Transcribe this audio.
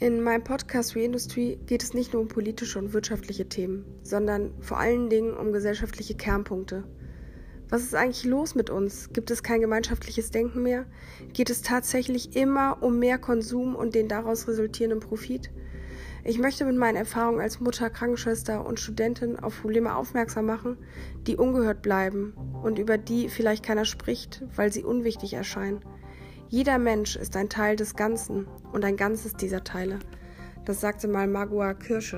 In meinem Podcast Reindustry geht es nicht nur um politische und wirtschaftliche Themen, sondern vor allen Dingen um gesellschaftliche Kernpunkte. Was ist eigentlich los mit uns? Gibt es kein gemeinschaftliches Denken mehr? Geht es tatsächlich immer um mehr Konsum und den daraus resultierenden Profit? Ich möchte mit meinen Erfahrungen als Mutter, Krankenschwester und Studentin auf Probleme aufmerksam machen, die ungehört bleiben und über die vielleicht keiner spricht, weil sie unwichtig erscheinen. Jeder Mensch ist ein Teil des Ganzen und ein Ganzes dieser Teile. Das sagte mal Magua Kirsche.